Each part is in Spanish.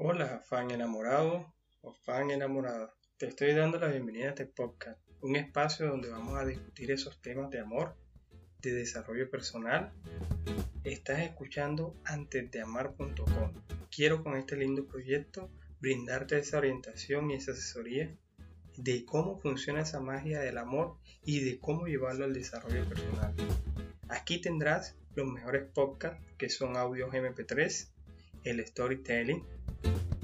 Hola, fan enamorado o fan enamorada. Te estoy dando la bienvenida a este podcast, un espacio donde vamos a discutir esos temas de amor, de desarrollo personal. Estás escuchando antes de amar.com. Quiero con este lindo proyecto brindarte esa orientación y esa asesoría de cómo funciona esa magia del amor y de cómo llevarlo al desarrollo personal. Aquí tendrás los mejores podcasts que son audios MP3, el storytelling,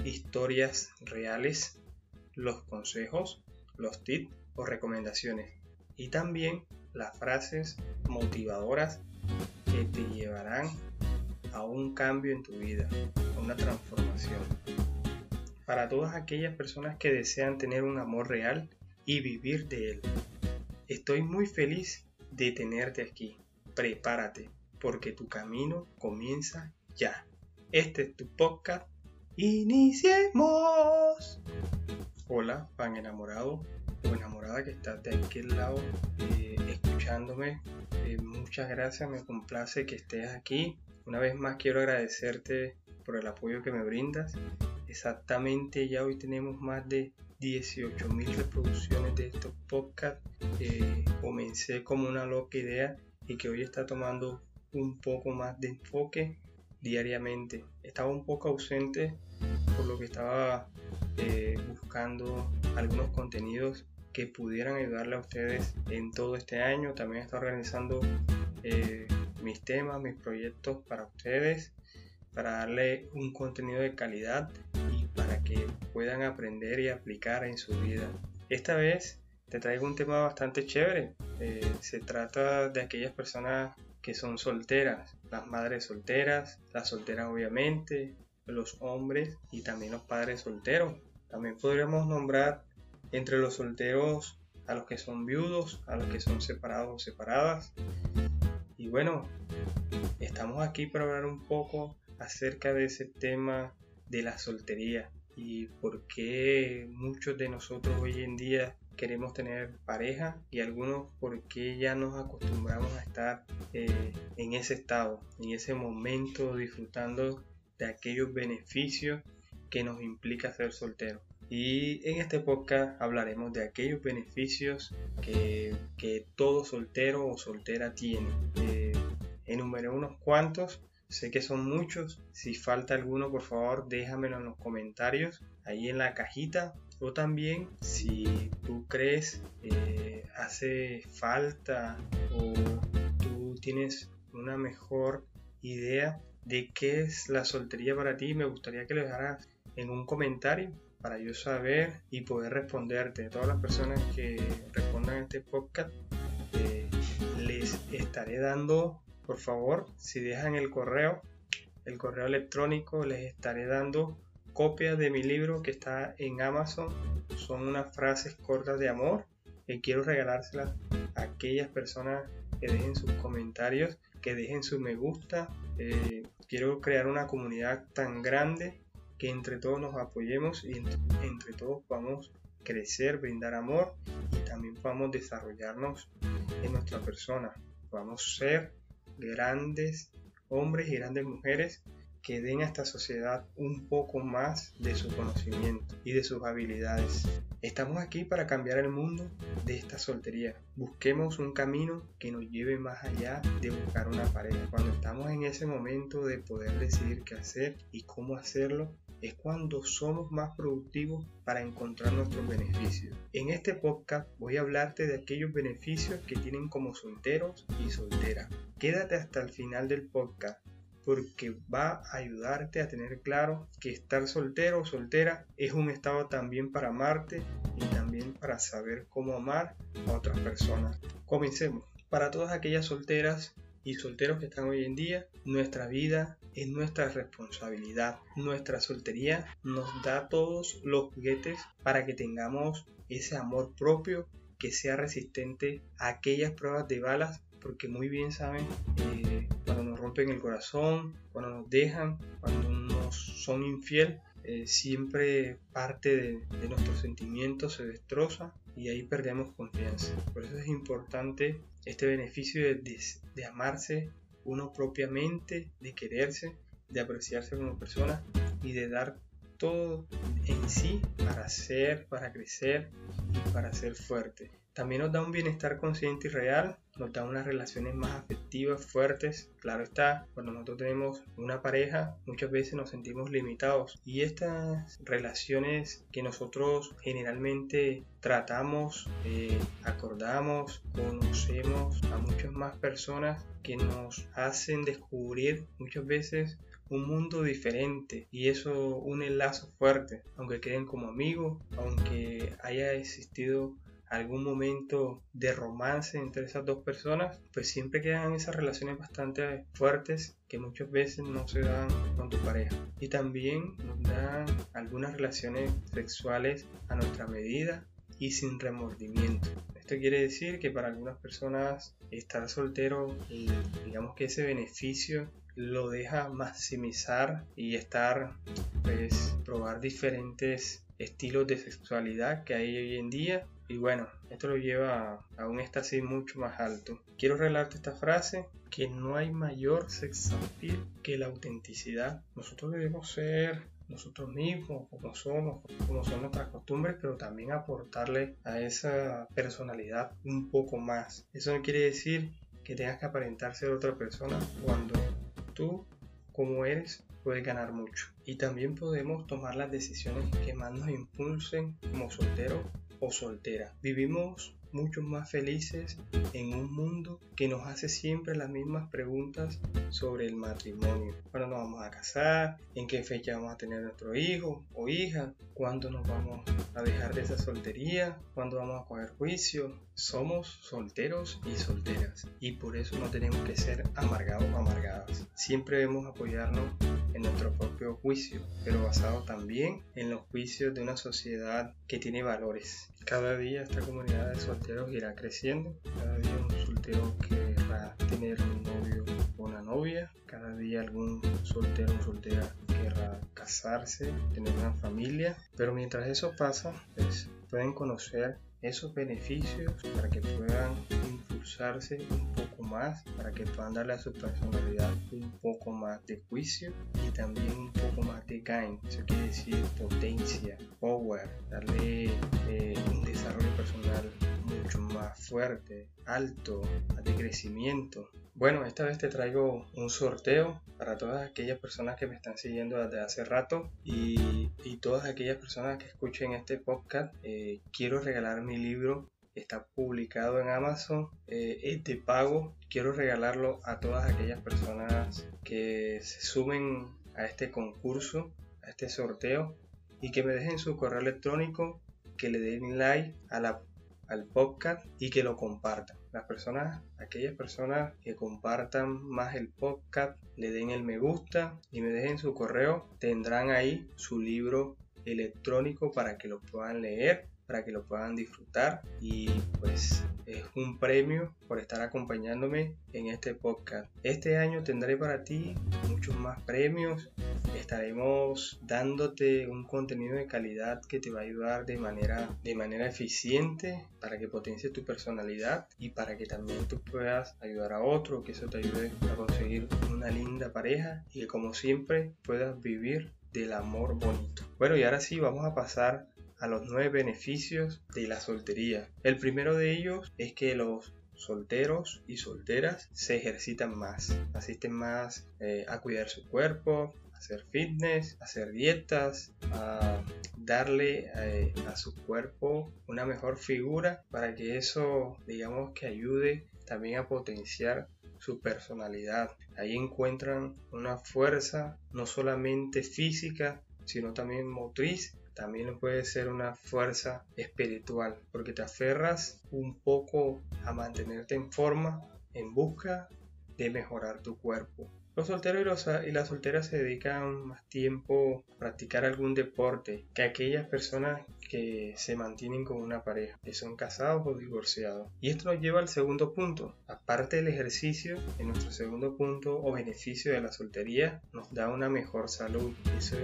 historias reales, los consejos, los tips o recomendaciones y también las frases motivadoras que te llevarán a un cambio en tu vida, a una transformación. Para todas aquellas personas que desean tener un amor real y vivir de él. Estoy muy feliz de tenerte aquí. Prepárate, porque tu camino comienza ya. Este es tu podcast Iniciemos. Hola, fan enamorado o enamorada que estás de aquel lado eh, escuchándome. Eh, muchas gracias, me complace que estés aquí. Una vez más quiero agradecerte por el apoyo que me brindas. Exactamente, ya hoy tenemos más de 18.000 reproducciones de estos podcasts. Eh, comencé como una loca idea y que hoy está tomando un poco más de enfoque diariamente. Estaba un poco ausente por lo que estaba eh, buscando algunos contenidos que pudieran ayudarle a ustedes en todo este año. También está organizando eh, mis temas, mis proyectos para ustedes, para darle un contenido de calidad y para que puedan aprender y aplicar en su vida. Esta vez te traigo un tema bastante chévere. Eh, se trata de aquellas personas que son solteras, las madres solteras, las solteras obviamente, los hombres y también los padres solteros. También podríamos nombrar entre los solteros a los que son viudos, a los que son separados o separadas. Y bueno, estamos aquí para hablar un poco acerca de ese tema de la soltería y por qué muchos de nosotros hoy en día queremos tener pareja y algunos porque ya nos acostumbramos a estar eh, en ese estado, en ese momento disfrutando de aquellos beneficios que nos implica ser soltero. Y en este podcast hablaremos de aquellos beneficios que, que todo soltero o soltera tiene. Eh, enumeré unos cuantos, sé que son muchos. Si falta alguno, por favor, déjamelo en los comentarios, ahí en la cajita o también si tú crees eh, hace falta o tú tienes una mejor idea de qué es la soltería para ti, me gustaría que lo dejaras en un comentario para yo saber y poder responderte. Todas las personas que respondan a este podcast, eh, les estaré dando, por favor, si dejan el correo, el correo electrónico, les estaré dando copia de mi libro que está en Amazon. Son unas frases cortas de amor que quiero regalárselas a aquellas personas que dejen sus comentarios, que dejen su me gusta. Eh, quiero crear una comunidad tan grande que entre todos nos apoyemos y entre, todos podamos crecer, brindar amor y también podamos desarrollarnos en nuestra persona. Podamos ser grandes hombres y grandes mujeres que den a esta sociedad un poco más de su conocimiento y de sus habilidades. Estamos aquí para cambiar el mundo de esta soltería. Busquemos un camino que nos lleve más allá de buscar una pareja. Cuando estamos en ese momento de poder decidir qué hacer y cómo hacerlo, es cuando somos más productivos para encontrar nuestros beneficios. En este podcast voy a hablarte de aquellos beneficios que tienen como solteros y solteras. Quédate hasta el final del podcast porque va a ayudarte a tener claro que estar soltero o soltera es un estado también para amarte y también para saber cómo amar a otras personas. Comencemos. Para todas aquellas solteras y solteros que están hoy en día, nuestra vida es nuestra responsabilidad. Nuestra soltería nos da todos los juguetes para que tengamos ese amor propio que sea resistente a aquellas pruebas de balas porque muy bien saben eh, rompen el corazón, cuando nos dejan, cuando nos son infiel, eh, siempre parte de, nuestros sentimientos se destroza y ahí perdemos confianza. Por eso es importante este beneficio de, de amarse uno propiamente, de quererse, de apreciarse como persona y de dar todo en sí para ser, para crecer y para ser fuerte. También nos da un bienestar consciente y real, da unas relaciones más afectivas, fuertes. Claro está, cuando nosotros tenemos una pareja, muchas veces nos sentimos limitados. Y estas relaciones que nosotros generalmente tratamos, eh, acordamos, conocemos a muchas más personas que nos hacen descubrir muchas veces un mundo diferente y eso une lazos fuertes, aunque queden como amigos, aunque haya existido algún momento de romance entre esas dos personas, pues siempre quedan esas relaciones bastante fuertes que muchas veces no se dan con tu pareja. Y también nos dan algunas relaciones sexuales a nuestra medida y sin remordimiento. Esto quiere decir que para algunas personas estar soltero, digamos que ese beneficio lo deja maximizar y estar, pues, probar diferentes estilos de sexualidad que hay hoy en día y bueno, esto lo lleva a, un éxtasis mucho más alto. Quiero regalarte esta frase, que no hay mayor sex appeal que la autenticidad. Nosotros debemos ser nosotros mismos, como somos, como son nuestras costumbres, pero también aportarle a esa personalidad un poco más. Eso no quiere decir que tengas que aparentar ser otra persona cuando tú, como eres, puedes ganar mucho. Y también podemos tomar las decisiones que más nos impulsen como solteros soltera. Vivimos mucho más felices en un mundo que nos hace siempre las mismas preguntas sobre el matrimonio. ¿Cuándo nos vamos a casar? ¿En qué fecha vamos a tener nuestro hijo o hija? ¿Cuándo nos vamos a dejar de esa soltería? ¿Cuándo vamos a coger juicio? Somos solteros y solteras y por eso no tenemos que ser amargados o amargadas. Siempre debemos apoyarnos en nuestro propio juicio, pero basado también en los juicios de una sociedad que tiene valores. Cada día esta comunidad de solteros irá creciendo, cada día un soltero querrá tener un novio o una novia, cada día algún soltero o soltera querrá casarse, tener una familia, pero mientras eso pasa, pues pueden conocer esos beneficios para que puedan impulsarse un poco más, para que puedan darle a su personalidad un poco más de juicio y también un poco más de gain, eso quiere decir potencia, power, darle eh, un desarrollo personal mucho más fuerte, alto, de crecimiento. Bueno, esta vez te traigo un sorteo para todas aquellas personas que me están siguiendo desde hace rato y, y todas aquellas personas que escuchen este podcast. Eh, quiero regalar mi libro está publicado en Amazon, eh, es de pago. Quiero regalarlo a todas aquellas personas que se sumen a este concurso, a este sorteo y que me dejen su correo electrónico, que le den like a la, al podcast y que lo compartan. Las personas, aquellas personas que compartan más el podcast, le den el me gusta y me dejen su correo, tendrán ahí su libro electrónico para que lo puedan leer para que lo puedan disfrutar y pues es un premio por estar acompañándome en este podcast. Este año tendré para ti muchos más premios. Estaremos dándote un contenido de calidad que te va a ayudar de manera, de manera eficiente para que potencie tu personalidad y para que también tú puedas ayudar a otro, que eso te ayude a conseguir una linda pareja y que como siempre puedas vivir del amor bonito. Bueno, y ahora sí vamos a pasar a los nueve beneficios de la soltería. El primero de ellos es que los solteros y solteras se ejercitan más, asisten más eh, a cuidar su cuerpo, hacer fitness, hacer dietas, a darle eh, a su cuerpo una mejor figura para que eso digamos que ayude también a potenciar su personalidad. Ahí encuentran una fuerza no solamente física, sino también motriz también puede ser una fuerza espiritual, porque te aferras un poco a mantenerte en forma en busca de mejorar tu cuerpo. Los solteros y, las solteras se dedican más tiempo a practicar algún deporte que aquellas personas que se mantienen con una pareja, que son casados o divorciados. Y esto nos lleva al segundo punto. Aparte del ejercicio, en nuestro segundo punto o beneficio de la soltería, nos da una mejor salud. Eso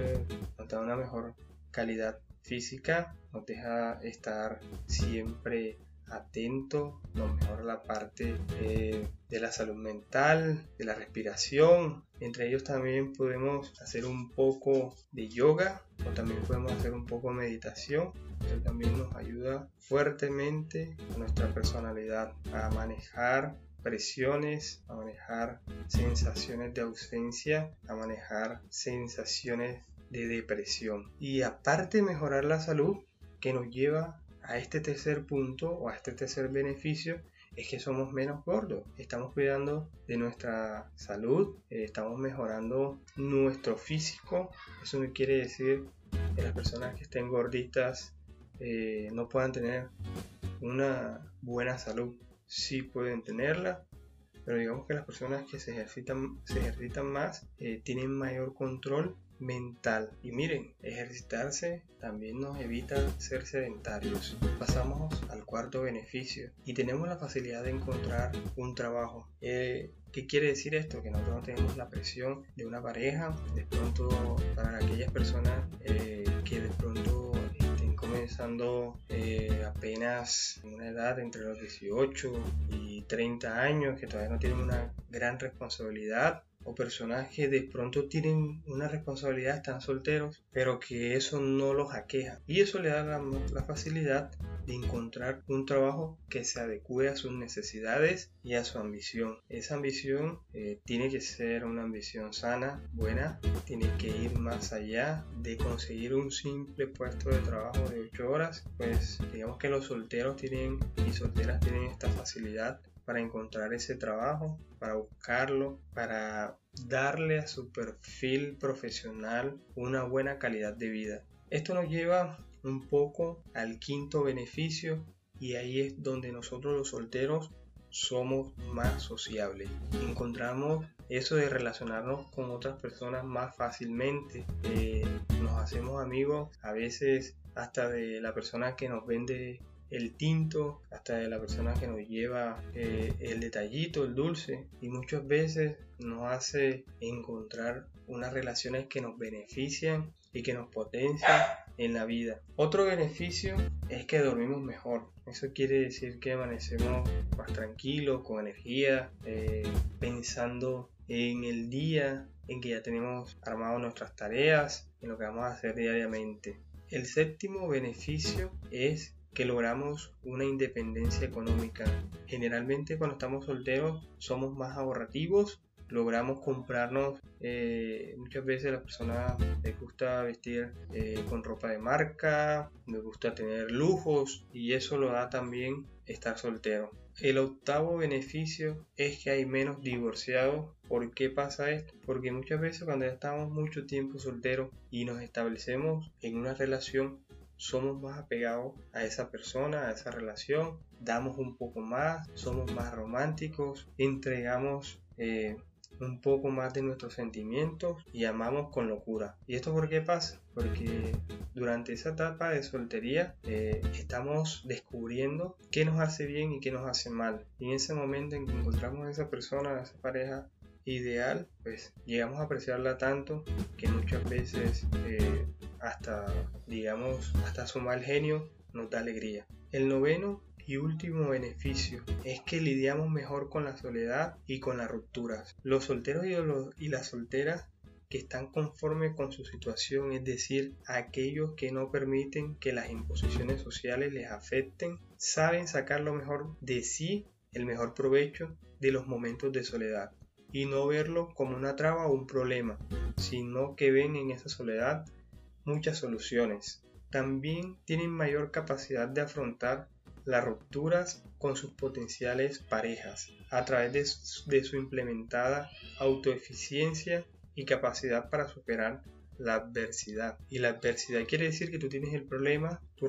nos da una mejor calidad física, nos deja estar siempre atento, nos mejora la parte eh, de la salud mental, de la respiración, Entre ellos también podemos hacer un poco de yoga o también podemos hacer un poco de meditación. Eso también nos ayuda fuertemente a nuestra personalidad a manejar presiones, a manejar sensaciones de ausencia, a manejar sensaciones de depresión. Y aparte de mejorar la salud, que nos lleva a este tercer punto o a este tercer beneficio, es que somos menos gordos. Estamos cuidando de nuestra salud, eh, estamos mejorando nuestro físico. Eso no quiere decir que las personas que estén gorditas eh, no puedan tener una buena salud. Sí pueden tenerla, pero digamos que las personas que se ejercitan, se ejercitan más eh, tienen mayor control mental. Y miren, ejercitarse también nos evita ser sedentarios. Pasamos al cuarto beneficio y tenemos la facilidad de encontrar un trabajo. Eh, ¿Qué quiere decir esto? Que nosotros no tenemos la presión de una pareja. De pronto, para aquellas personas eh, que de pronto estén comenzando eh, apenas en una edad entre los 18 y 30 años, que todavía no tienen una gran responsabilidad, o personas que de pronto tienen una responsabilidad, están solteros, pero que eso no los aqueja. Y eso le da la, facilidad de encontrar un trabajo que se adecue a sus necesidades y a su ambición. Esa ambición eh, tiene que ser una ambición sana, buena, tiene que ir más allá de conseguir un simple puesto de trabajo de 8 horas. Pues digamos que los solteros tienen y solteras tienen esta facilidad para encontrar ese trabajo, para buscarlo, para darle a su perfil profesional una buena calidad de vida. Esto nos lleva un poco al quinto beneficio y ahí es donde nosotros los solteros somos más sociables. Encontramos eso de relacionarnos con otras personas más fácilmente. Eh, nos hacemos amigos a veces hasta de la persona que nos vende el tinto, hasta de la persona que nos lleva eh, el detallito, el dulce, y muchas veces nos hace encontrar unas relaciones que nos benefician y que nos potencian en la vida. Otro beneficio es que dormimos mejor. Eso quiere decir que amanecemos más tranquilos, con energía, eh, pensando en el día, en que ya tenemos armado nuestras tareas, en lo que vamos a hacer diariamente. El séptimo beneficio es que logramos una independencia económica. Generalmente cuando estamos solteros somos más ahorrativos, logramos comprarnos, eh, muchas veces a las personas les gusta vestir eh, con ropa de marca, les gusta tener lujos y eso lo da también estar soltero. El octavo beneficio es que hay menos divorciados. ¿Por qué pasa esto? Porque muchas veces cuando ya estamos mucho tiempo solteros y nos establecemos en una relación, somos más apegados a esa persona, a esa relación, damos un poco más, somos más románticos, entregamos eh, un poco más de nuestros sentimientos y amamos con locura. ¿Y esto por qué pasa? Porque durante esa etapa de soltería eh, estamos descubriendo qué nos hace bien y qué nos hace mal. Y en ese momento en que encontramos a esa persona, a esa pareja ideal, pues llegamos a apreciarla tanto que muchas veces eh, hasta, digamos, hasta su mal genio nos da alegría. El noveno y último beneficio es que lidiamos mejor con la soledad y con las rupturas. Los solteros y, y las solteras que están conformes con su situación, es decir, aquellos que no permiten que las imposiciones sociales les afecten, saben sacar lo mejor de sí, el mejor provecho de los momentos de soledad y no verlo como una traba o un problema, sino que ven en esa soledad muchas soluciones. También tienen mayor capacidad de afrontar las rupturas con sus potenciales parejas a través de su, implementada autoeficiencia y capacidad para superar la adversidad. Y la adversidad quiere decir que tú tienes el problema, tú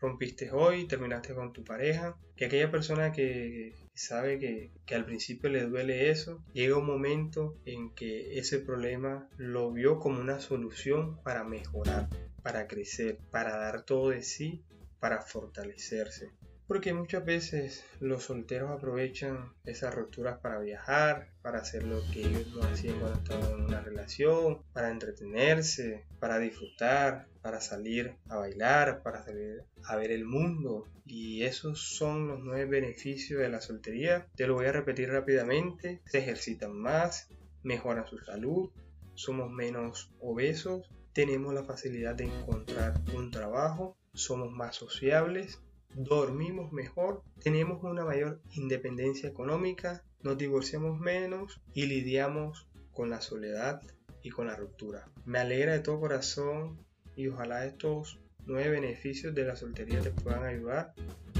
rompiste hoy, terminaste con tu pareja, que aquella persona que sabe que, que, al principio le duele eso, llega un momento en que ese problema lo vio como una solución para mejorar, para crecer, para dar todo de sí, para fortalecerse. Porque muchas veces los solteros aprovechan esas rupturas para viajar, para hacer lo que ellos no hacían cuando estaban en una relación, para entretenerse, para disfrutar, para salir a bailar, para salir a ver el mundo. Y esos son los nueve beneficios de la soltería. Te lo voy a repetir rápidamente. Se ejercitan más, mejoran su salud, somos menos obesos, tenemos la facilidad de encontrar un trabajo, somos más sociables, dormimos mejor, tenemos una mayor independencia económica, nos divorciamos menos y lidiamos con la soledad y con la ruptura. Me alegra de todo corazón y ojalá estos nueve beneficios de la soltería te puedan ayudar,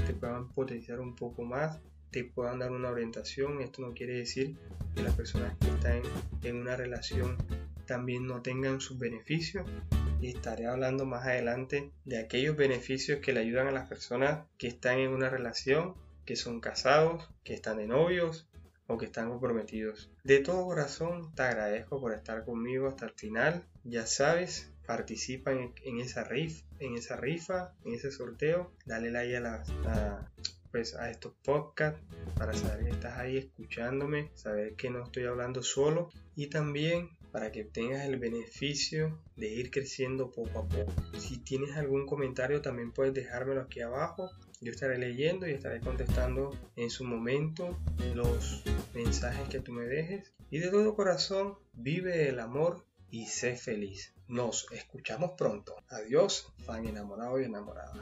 te puedan potenciar un poco más, te puedan dar una orientación. Esto no quiere decir que las personas que están en una relación también no tengan sus beneficios. Y estaré hablando más adelante de aquellos beneficios que le ayudan a las personas que están en una relación, que son casados, que están de novios o que están comprometidos. De todo corazón te agradezco por estar conmigo hasta el final. Ya sabes, participa en, esa rifa, en esa rifa, en ese sorteo. Dale like a, pues, a estos podcasts para saber que estás ahí escuchándome, saber que no estoy hablando solo y también para que tengas el beneficio de ir creciendo poco a poco. Si tienes algún comentario también puedes dejármelo aquí abajo. Yo estaré leyendo y estaré contestando en su momento los mensajes que tú me dejes. Y de todo corazón, vive el amor y sé feliz. Nos escuchamos pronto. Adiós, fan enamorado y enamorada.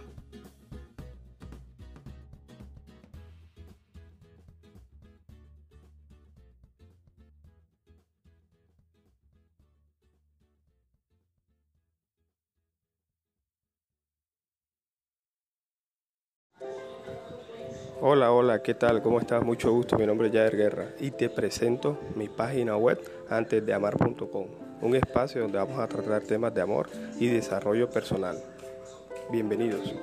Hola, hola, ¿qué tal? ¿Cómo estás? Mucho gusto, mi nombre es Jair Guerra y te presento mi página web antesdeamar.com, un espacio donde vamos a tratar temas de amor y desarrollo personal. Bienvenidos.